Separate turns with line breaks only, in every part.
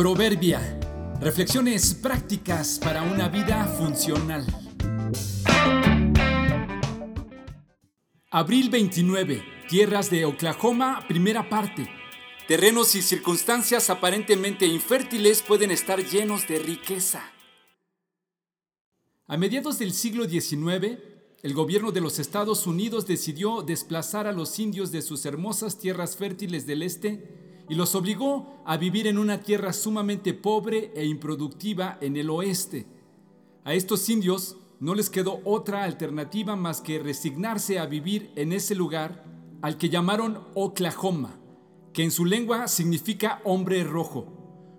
Proverbia. Reflexiones prácticas para una vida funcional. Abril 29. Tierras de Oklahoma, primera parte. Terrenos y circunstancias aparentemente infértiles pueden estar llenos de riqueza. A mediados del siglo XIX, el gobierno de los Estados Unidos decidió desplazar a los indios de sus hermosas tierras fértiles del este y los obligó a vivir en una tierra sumamente pobre e improductiva en el oeste. A estos indios no les quedó otra alternativa más que resignarse a vivir en ese lugar al que llamaron Oklahoma, que en su lengua significa hombre rojo.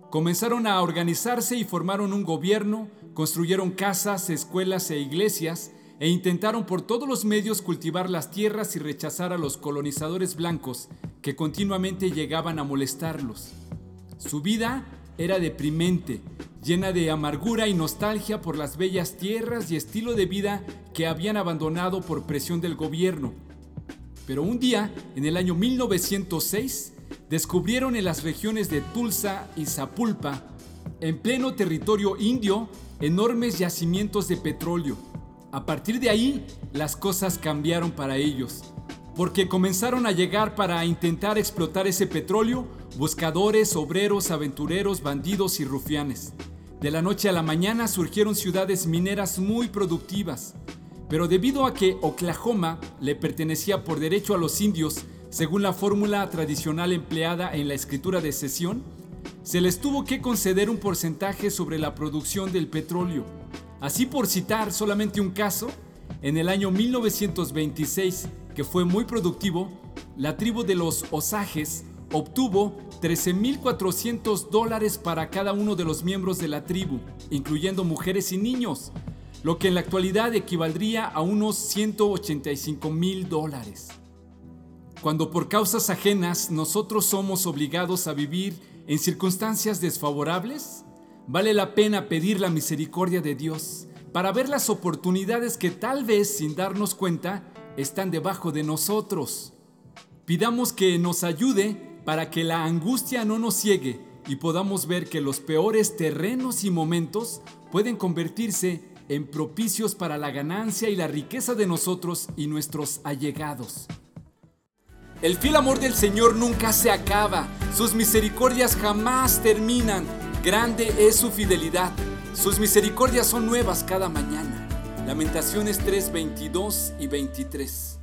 Comenzaron a organizarse y formaron un gobierno, construyeron casas, escuelas e iglesias, e intentaron por todos los medios cultivar las tierras y rechazar a los colonizadores blancos que continuamente llegaban a molestarlos. Su vida era deprimente, llena de amargura y nostalgia por las bellas tierras y estilo de vida que habían abandonado por presión del gobierno. Pero un día, en el año 1906, descubrieron en las regiones de Tulsa y Zapulpa, en pleno territorio indio, enormes yacimientos de petróleo a partir de ahí, las cosas cambiaron para ellos, porque comenzaron a llegar para intentar explotar ese petróleo buscadores, obreros, aventureros, bandidos y rufianes. De la noche a la mañana surgieron ciudades mineras muy productivas, pero debido a que Oklahoma le pertenecía por derecho a los indios, según la fórmula tradicional empleada en la escritura de cesión, se les tuvo que conceder un porcentaje sobre la producción del petróleo. Así por citar solamente un caso, en el año 1926, que fue muy productivo, la tribu de los Osages obtuvo 13.400 dólares para cada uno de los miembros de la tribu, incluyendo mujeres y niños, lo que en la actualidad equivaldría a unos 185 mil dólares. Cuando por causas ajenas nosotros somos obligados a vivir en circunstancias desfavorables, Vale la pena pedir la misericordia de Dios para ver las oportunidades que tal vez sin darnos cuenta están debajo de nosotros. Pidamos que nos ayude para que la angustia no nos ciegue y podamos ver que los peores terrenos y momentos pueden convertirse en propicios para la ganancia y la riqueza de nosotros y nuestros allegados. El fiel amor del Señor nunca se acaba, sus misericordias jamás terminan. Grande es su fidelidad. Sus misericordias son nuevas cada mañana. Lamentaciones 3, 22 y 23.